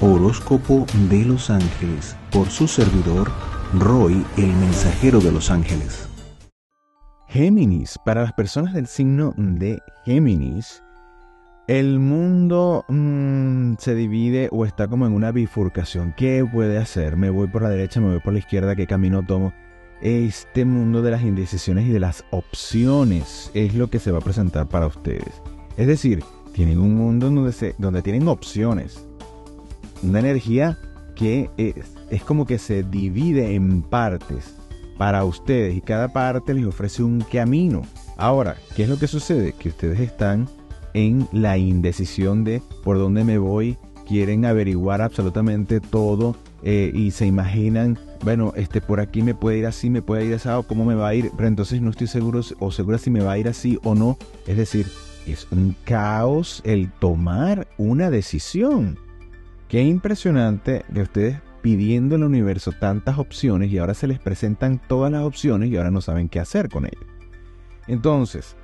Horóscopo de los Ángeles por su servidor Roy, el mensajero de los ángeles. Géminis, para las personas del signo de Géminis, el mundo mm, se divide o está como en una bifurcación. ¿Qué puede hacer? ¿Me voy por la derecha, me voy por la izquierda? ¿Qué camino tomo? Este mundo de las indecisiones y de las opciones es lo que se va a presentar para ustedes. Es decir, tienen un mundo donde, donde tienen opciones. Una energía que es, es como que se divide en partes para ustedes y cada parte les ofrece un camino. Ahora, ¿qué es lo que sucede? Que ustedes están en la indecisión de por dónde me voy, quieren averiguar absolutamente todo eh, y se imaginan, bueno, este por aquí me puede ir así, me puede ir así, o cómo me va a ir, pero entonces no estoy seguro o segura si me va a ir así o no. Es decir, es un caos el tomar una decisión. Qué impresionante que ustedes pidiendo al universo tantas opciones y ahora se les presentan todas las opciones y ahora no saben qué hacer con ellas. Entonces,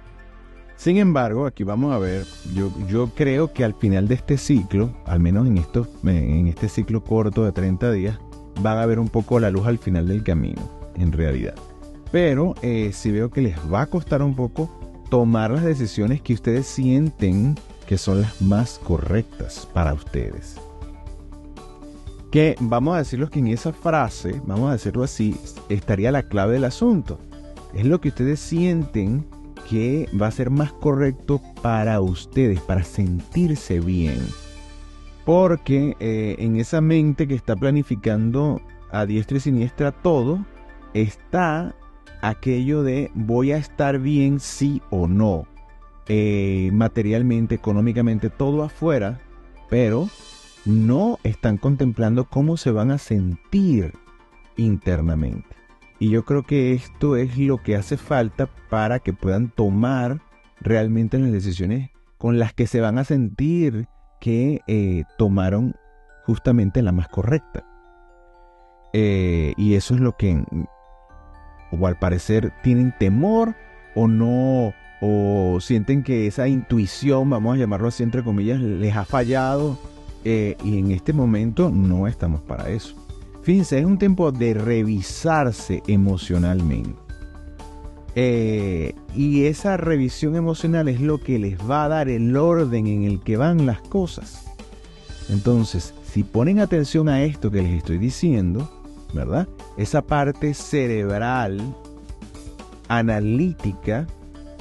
sin embargo, aquí vamos a ver, yo, creo que al final de este ciclo, al menos en, esto, en este ciclo corto de 30 días, van a ver un poco la luz al final del camino, en realidad. Pero eh, si veo que les va a costar un poco tomar las decisiones que ustedes sienten que son las más correctas para ustedes que vamos a decirlo que en esa frase, vamos a decirlo así, estaría la clave del asunto. Es lo que ustedes sienten que va a ser más correcto para ustedes, para sentirse bien. Porque eh, en esa mente que está planificando a diestra y siniestra todo, está aquello de voy a estar bien sí o no. Eh, materialmente, económicamente, todo afuera, pero no están contemplando cómo se van a sentir internamente. Y yo creo que esto es lo que hace falta para que puedan tomar realmente las decisiones con las que se van a sentir que eh, tomaron justamente la más correcta. Eh, y eso es lo que, o al parecer, tienen temor o no, o sienten que esa intuición, vamos a llamarlo así entre comillas, les ha fallado eh, y en este momento no estamos para eso. Fíjense, es un tiempo de revisarse emocionalmente. Eh, y esa revisión emocional es lo que les va a dar el orden en el que van las cosas. Entonces, si ponen atención a esto que les estoy diciendo, ¿verdad? Esa parte cerebral, analítica,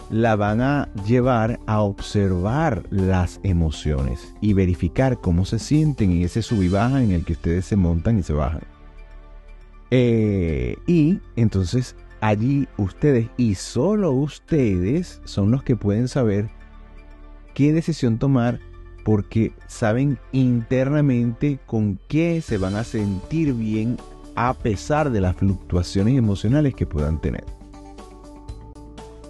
la van a llevar a observar las emociones y verificar cómo se sienten en ese sub y baja en el que ustedes se montan y se bajan. Eh, y entonces allí ustedes y solo ustedes son los que pueden saber qué decisión tomar porque saben internamente con qué se van a sentir bien a pesar de las fluctuaciones emocionales que puedan tener.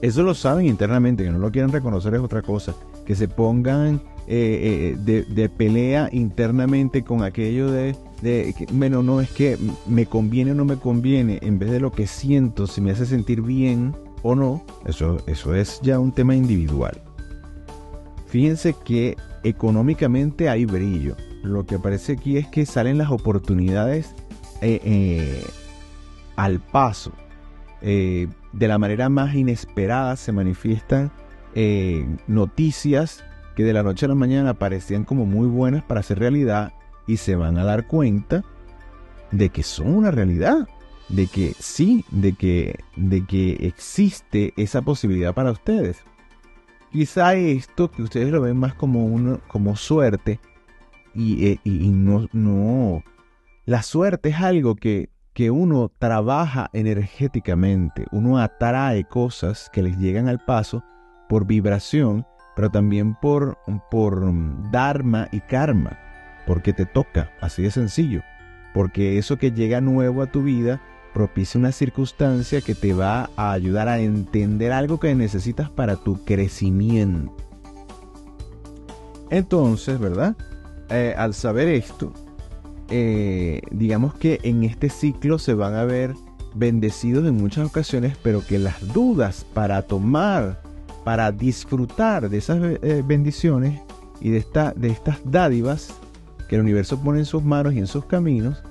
Eso lo saben internamente, que no lo quieren reconocer es otra cosa. Que se pongan eh, eh, de, pelea internamente con aquello de, de bueno, no es que me conviene o no me conviene, en vez de lo que siento, si me hace sentir bien o no, eso, eso es ya un tema individual. Fíjense que económicamente hay brillo. Lo que aparece aquí es que salen las oportunidades eh, al paso eh, de la manera más inesperada se manifiestan eh, noticias que de la noche a la mañana parecían como muy buenas para ser realidad y se van a dar cuenta de que son una realidad, de que sí, de que, de que existe esa posibilidad para ustedes. Quizá esto que ustedes lo ven más como, uno, como suerte y, eh, y no, no, la suerte es algo que que uno trabaja energéticamente, uno atrae cosas que les llegan al paso por vibración, pero también por, por dharma y karma, porque te toca, así de sencillo, porque eso que llega nuevo a tu vida propicia una circunstancia que te va a ayudar a entender algo que necesitas para tu crecimiento. Entonces, ¿verdad? Eh, al saber esto, eh, digamos que en este ciclo se van a ver bendecidos en muchas ocasiones, pero que las dudas para tomar, para disfrutar de esas eh, bendiciones y de, esta, de estas dádivas, que el universo pone en sus manos y en sus caminos,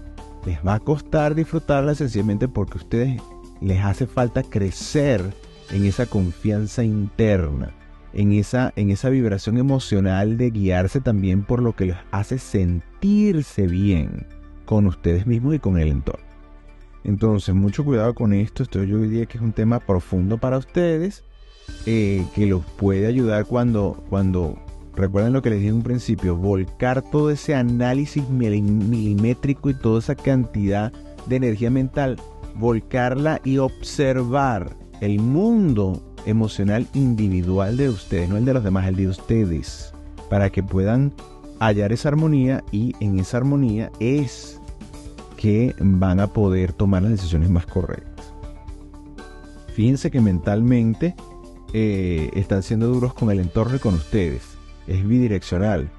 les va a costar disfrutarla sencillamente porque a ustedes les hace falta crecer en esa confianza interna, en esa, en esa vibración emocional de guiarse también por lo que les hace sentirse bien con ustedes mismos y con el entorno. Entonces, mucho cuidado con esto. Esto yo diría que es un tema profundo para ustedes, eh, que los puede ayudar cuando, cuando, recuerden lo que les dije en un principio, volcar todo ese análisis milimétrico y toda esa cantidad de energía mental, volcarla y observar el mundo emocional individual de ustedes, no el de los demás, el de ustedes, para que puedan hallar esa armonía y en esa armonía es que van a poder tomar las decisiones más correctas. Fíjense que mentalmente eh, están siendo duros con el entorno y con ustedes. Es bidireccional.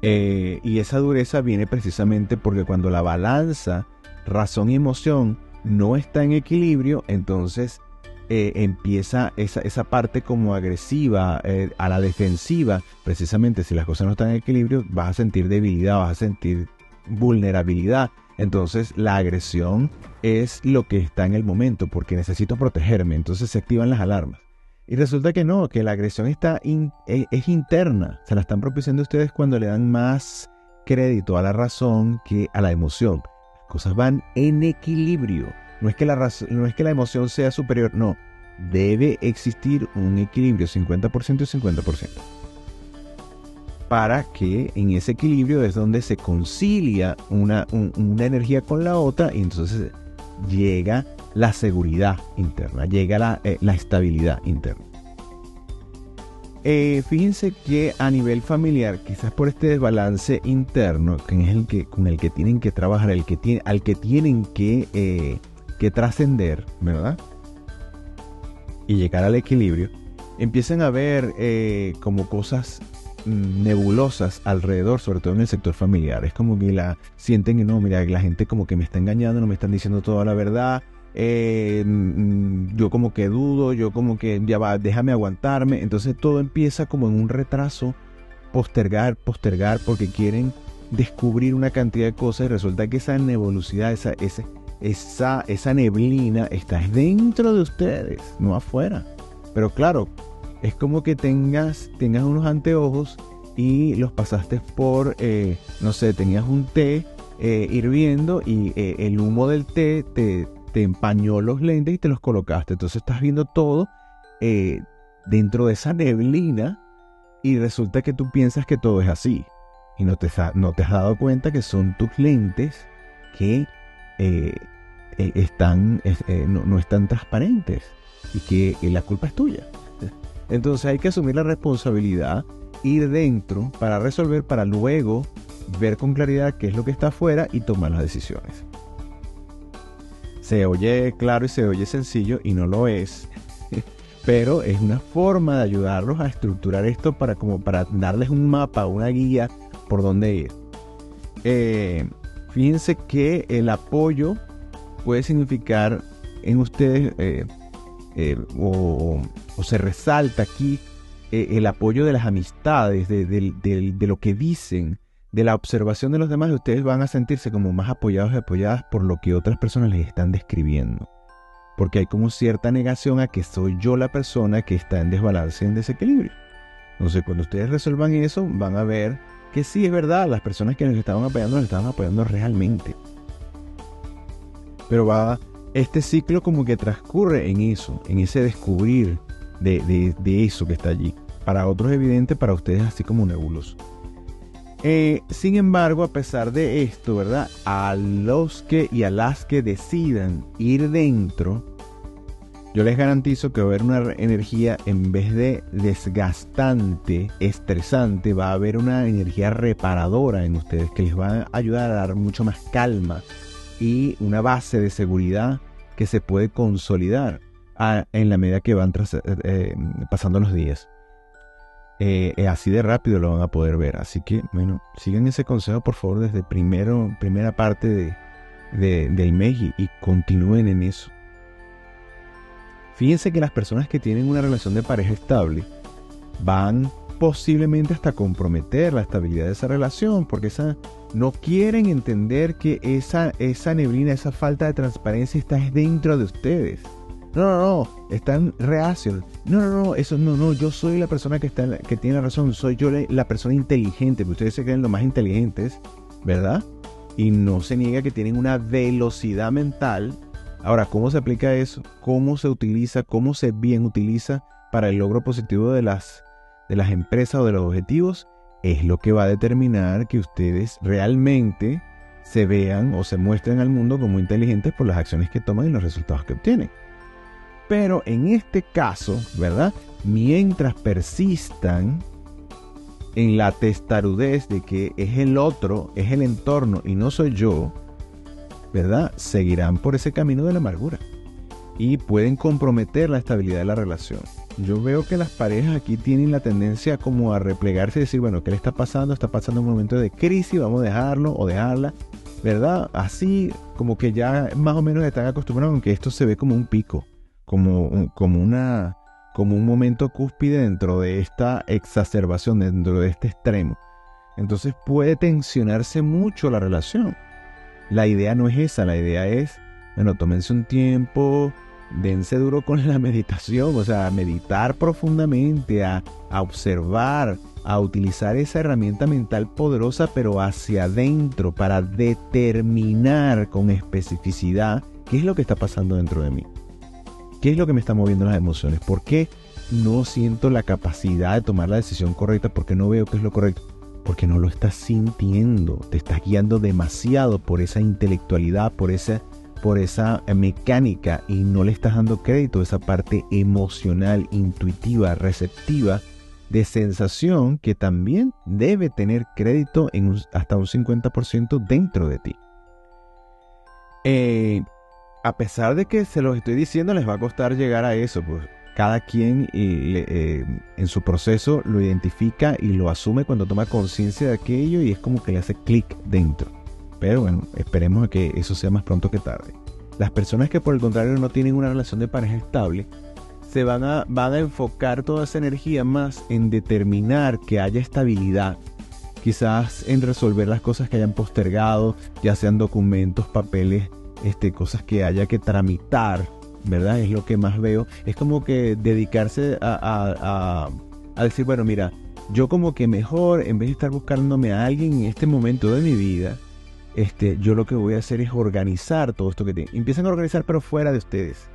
Eh, y esa dureza viene precisamente porque cuando la balanza, razón y emoción no está en equilibrio, entonces eh, empieza esa, esa, parte como agresiva, a la defensiva. Precisamente si las cosas no están en equilibrio, vas a sentir debilidad, vas a sentir vulnerabilidad. Entonces la agresión es lo que está en el momento porque necesito protegerme. Entonces se activan las alarmas. Y resulta que no, que la agresión está e, es interna. Se la están propiciando ustedes cuando le dan más crédito a la razón que a la emoción. Las cosas van en equilibrio. No es que la, no es que la emoción sea superior, no. Debe existir un equilibrio 50% y 50% para que en ese equilibrio es donde se concilia una, una energía con la otra y entonces llega la seguridad interna, llega la, eh, estabilidad interna. Eh, fíjense que a nivel familiar, quizás por este desbalance interno, que es el que, con el que tienen que trabajar, el que tiene, al que tienen que, eh, que trascender, ¿verdad? Y llegar al equilibrio, empiezan a ver como cosas nebulosas alrededor, sobre todo en el sector familiar. Es como que la sienten que no, mira, la gente como que me está engañando, no me están diciendo toda la verdad. Eh, mm, yo como que dudo, yo como que ya va, déjame aguantarme. Entonces todo empieza como en un retraso, postergar, postergar, porque quieren descubrir una cantidad de cosas y resulta que esa nebulosidad, esa, esa, esa, esa neblina está dentro de ustedes, no afuera. Pero claro, es como que tengas, tengas unos anteojos y los pasaste por, eh, no sé, tenías un té eh, hirviendo y eh, el humo del té te, te, empañó los lentes y te los colocaste. Entonces estás viendo todo dentro de esa neblina y resulta que tú piensas que todo es así. Y no te, no te has dado cuenta que son tus lentes que están, no, no, están transparentes y que la culpa es tuya. Entonces hay que asumir la responsabilidad, ir dentro para resolver, para luego ver con claridad qué es lo que está afuera y tomar las decisiones. Se oye claro y se oye sencillo y no lo es, pero es una forma de ayudarlos a estructurar esto para, como para darles un mapa, una guía por dónde ir. Eh, fíjense que el apoyo puede significar en ustedes eh, eh, o, se resalta aquí eh, el apoyo de las amistades, de, lo que dicen, de la observación de los demás, ustedes van a sentirse como más apoyados y apoyadas por lo que otras personas les están describiendo. Porque hay como cierta negación a que soy yo la persona que está en desbalance, en desequilibrio. Entonces, cuando ustedes resuelvan eso, van a ver que sí es verdad, las personas que nos estaban apoyando nos estaban apoyando realmente. Pero va este ciclo como que transcurre en eso, en ese descubrir de, eso que está allí. Para otros evidente, para ustedes así como nebuloso. Eh, sin embargo, a pesar de esto, ¿verdad? A los que y a las que decidan ir dentro, yo les garantizo que va a haber una energía, en vez de desgastante, estresante, va a haber una energía reparadora en ustedes que les va a ayudar a dar mucho más calma y una base de seguridad que se puede consolidar en la medida que van eh, eh, pasando los días. Eh, así de rápido lo van a poder ver. Así que, bueno, sigan ese consejo por favor desde primero, primera parte de, del mes y, continúen en eso. Fíjense que las personas que tienen una relación de pareja estable van posiblemente hasta comprometer la estabilidad de esa relación, porque esa, no quieren entender que esa, esa neblina, esa falta de transparencia está dentro de ustedes. No, no, no, están reacios. No, no, no, eso no, no, yo soy la persona que, está, que tiene la razón, soy yo la, persona inteligente, porque ustedes se creen los más inteligentes, ¿verdad? Y no se niega que tienen una velocidad mental. Ahora, ¿cómo se aplica eso? ¿Cómo se utiliza? ¿Cómo se bien utiliza para el logro positivo de las, de las empresas o de los objetivos? Es lo que va a determinar que ustedes realmente se vean o se muestren al mundo como inteligentes por las acciones que toman y los resultados que obtienen. Pero en este caso, ¿verdad? Mientras persistan en la testarudez de que es el otro, es el entorno y no soy yo, ¿verdad? Seguirán por ese camino de la amargura y pueden comprometer la estabilidad de la relación. Yo veo que las parejas aquí tienen la tendencia como a replegarse y decir, bueno, ¿qué le está pasando? Está pasando un momento de crisis, vamos a dejarlo o dejarla, ¿verdad? Así como que ya más o menos están acostumbrados, aunque esto se ve como un pico como, como, una, como un momento cúspide dentro de esta exacerbación, dentro de este extremo. Entonces puede tensionarse mucho la relación. La idea no es esa, la idea es, bueno, tómense un tiempo, dense duro con la meditación, o sea, a meditar profundamente, a, observar, a utilizar esa herramienta mental poderosa, pero hacia adentro, para determinar con especificidad qué es lo que está pasando dentro de mí. ¿Qué es lo que me está moviendo las emociones? ¿Por qué no siento la capacidad de tomar la decisión correcta? Porque no veo qué es lo correcto. Porque no lo estás sintiendo. Te estás guiando demasiado por esa intelectualidad, por esa, por esa mecánica y no le estás dando crédito a esa parte emocional, intuitiva, receptiva de sensación que también debe tener crédito en hasta un 50% dentro de ti. Eh, a pesar de que se los estoy diciendo, les va a costar llegar a eso, pues cada quien eh, en su proceso lo identifica y lo asume cuando toma conciencia de aquello y es como que le hace clic dentro. Pero bueno, esperemos que eso sea más pronto que tarde. Las personas que por el contrario no tienen una relación de pareja estable, se van a, van a enfocar toda esa energía más en determinar que haya estabilidad. Quizás en resolver las cosas que hayan postergado, ya sean documentos, papeles, este, cosas que haya que tramitar, ¿verdad? Es lo que más veo. Es como que dedicarse a, decir, bueno, mira, yo como que mejor, en vez de estar buscándome a alguien en este momento de mi vida, este, yo lo que voy a hacer es organizar todo esto que tienen. Empiezan a organizar, pero fuera de ustedes.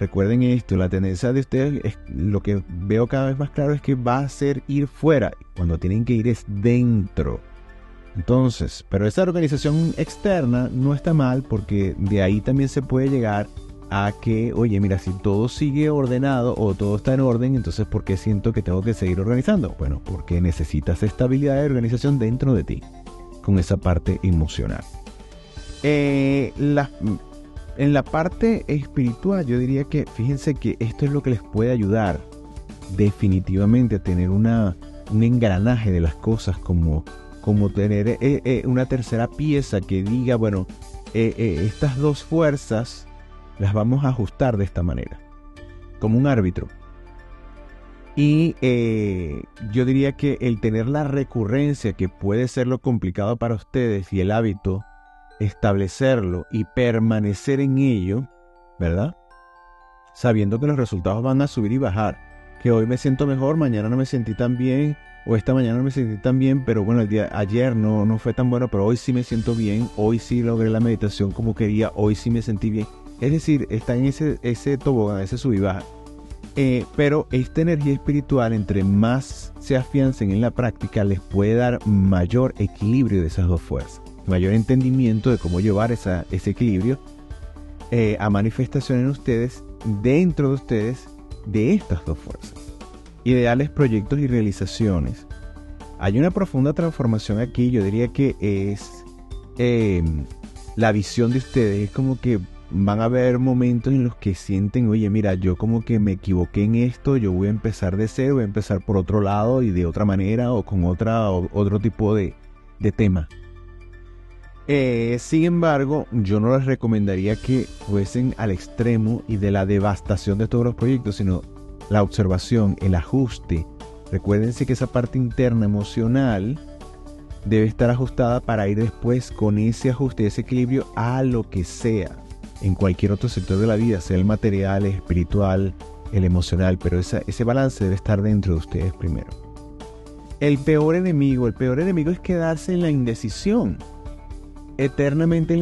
Recuerden esto, la tendencia de ustedes, es, lo que veo cada vez más claro es que va a ser ir fuera. Cuando tienen que ir es dentro. Entonces, pero esa organización externa no está mal porque de ahí también se puede llegar a que, oye, mira, si todo sigue ordenado o todo está en orden, entonces ¿por qué siento que tengo que seguir organizando? Bueno, porque necesitas estabilidad de organización dentro de ti, con esa parte emocional. Eh, en la parte espiritual, yo diría que fíjense que esto es lo que les puede ayudar definitivamente a tener una, un engranaje de las cosas como como tener eh, eh, una tercera pieza que diga, bueno, estas dos fuerzas las vamos a ajustar de esta manera, como un árbitro. Y yo diría que el tener la recurrencia, que puede ser lo complicado para ustedes, y el hábito, establecerlo y permanecer en ello, ¿verdad? Sabiendo que los resultados van a subir y bajar. Que hoy me siento mejor, mañana no me sentí tan bien, o esta mañana no me sentí tan bien, pero bueno, el día ayer no, no fue tan bueno, pero hoy sí me siento bien, hoy sí logré la meditación como quería, hoy sí me sentí bien. Es decir, está en ese, tobogán, ese sub y baja. Eh, pero esta energía espiritual, entre más se afiancen en la práctica, les puede dar mayor equilibrio de esas dos fuerzas, mayor entendimiento de cómo llevar esa, ese equilibrio eh, a manifestación en ustedes, dentro de ustedes, de estas dos fuerzas ideales, proyectos y realizaciones. Hay una profunda transformación aquí, yo diría que es em, la visión de ustedes, es como que van a haber momentos en los que sienten, oye, mira, yo como que me equivoqué en esto, yo voy a empezar de cero, voy a empezar por otro lado y de otra manera o con otra, otro tipo de, tema. Eh, sin embargo, yo no les recomendaría que fuesen al extremo y de la devastación de todos los proyectos, sino la observación, el ajuste Recuérdense que esa parte interna emocional debe estar ajustada para ir después con ese ajuste, ese equilibrio a lo que sea, en cualquier otro sector de la vida, sea el material, el espiritual, el emocional, pero ese balance debe estar dentro de ustedes primero. El peor enemigo, el peor enemigo es quedarse en la indecisión, eternamente en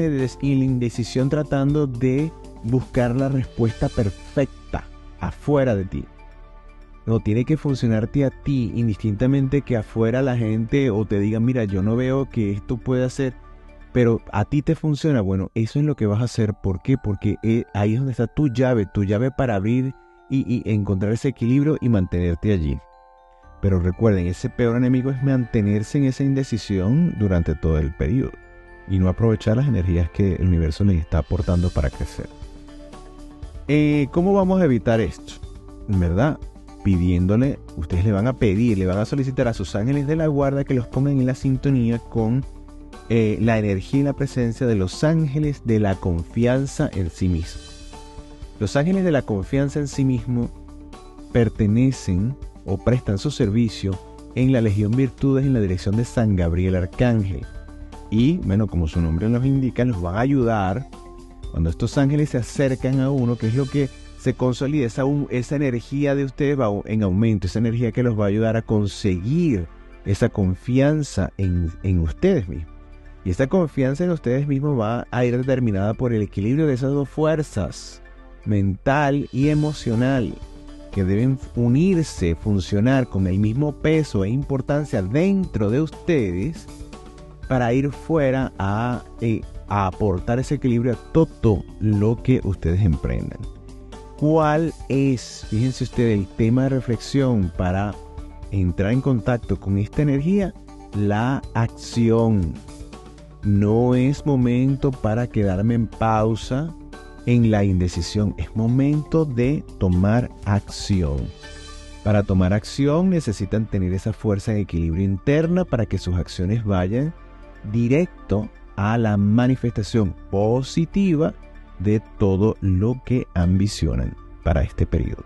la indecisión tratando de buscar la respuesta perfecta afuera de ti. No, tiene que funcionarte a ti, indistintamente que afuera la gente o te diga, mira, yo no veo que esto puede hacer, pero a ti te funciona. Bueno, eso es lo que vas a hacer. ¿Por qué? Porque eh, ahí es donde está tu llave, tu llave para abrir y, encontrar ese equilibrio y mantenerte allí. Pero recuerden, ese peor enemigo es mantenerse en esa indecisión durante todo el periodo y no aprovechar las energías que el universo les está aportando para crecer. Eh, ¿Cómo vamos a evitar esto? ¿Verdad? pidiéndole, ustedes le van a pedir, le van a solicitar a sus ángeles de la guarda que los pongan en la sintonía con eh, la energía y la presencia de los ángeles de la confianza en sí mismo. Los ángeles de la confianza en sí mismo pertenecen o prestan su servicio en la Legión Virtudes en la dirección de San Gabriel Arcángel. Y, bueno, como su nombre nos indica, nos van a ayudar cuando estos ángeles se acercan a uno, que es lo que se consolida esa, esa energía de ustedes va en aumento, esa energía que los va a ayudar a conseguir esa confianza en, en ustedes mismos. Y esta confianza en ustedes mismos va a ir determinada por el equilibrio de esas dos fuerzas, mental y emocional, que deben unirse, funcionar con el mismo peso e importancia dentro de ustedes para ir fuera a, eh, a aportar ese equilibrio a todo lo que ustedes emprendan. ¿Cuál es, fíjense ustedes, el tema de reflexión para entrar en contacto con esta energía? La acción. No es momento para quedarme en pausa en la indecisión. Es momento de tomar acción. Para tomar acción necesitan tener esa fuerza de equilibrio interna para que sus acciones vayan directo a la manifestación positiva de todo lo que ambicionan para este periodo.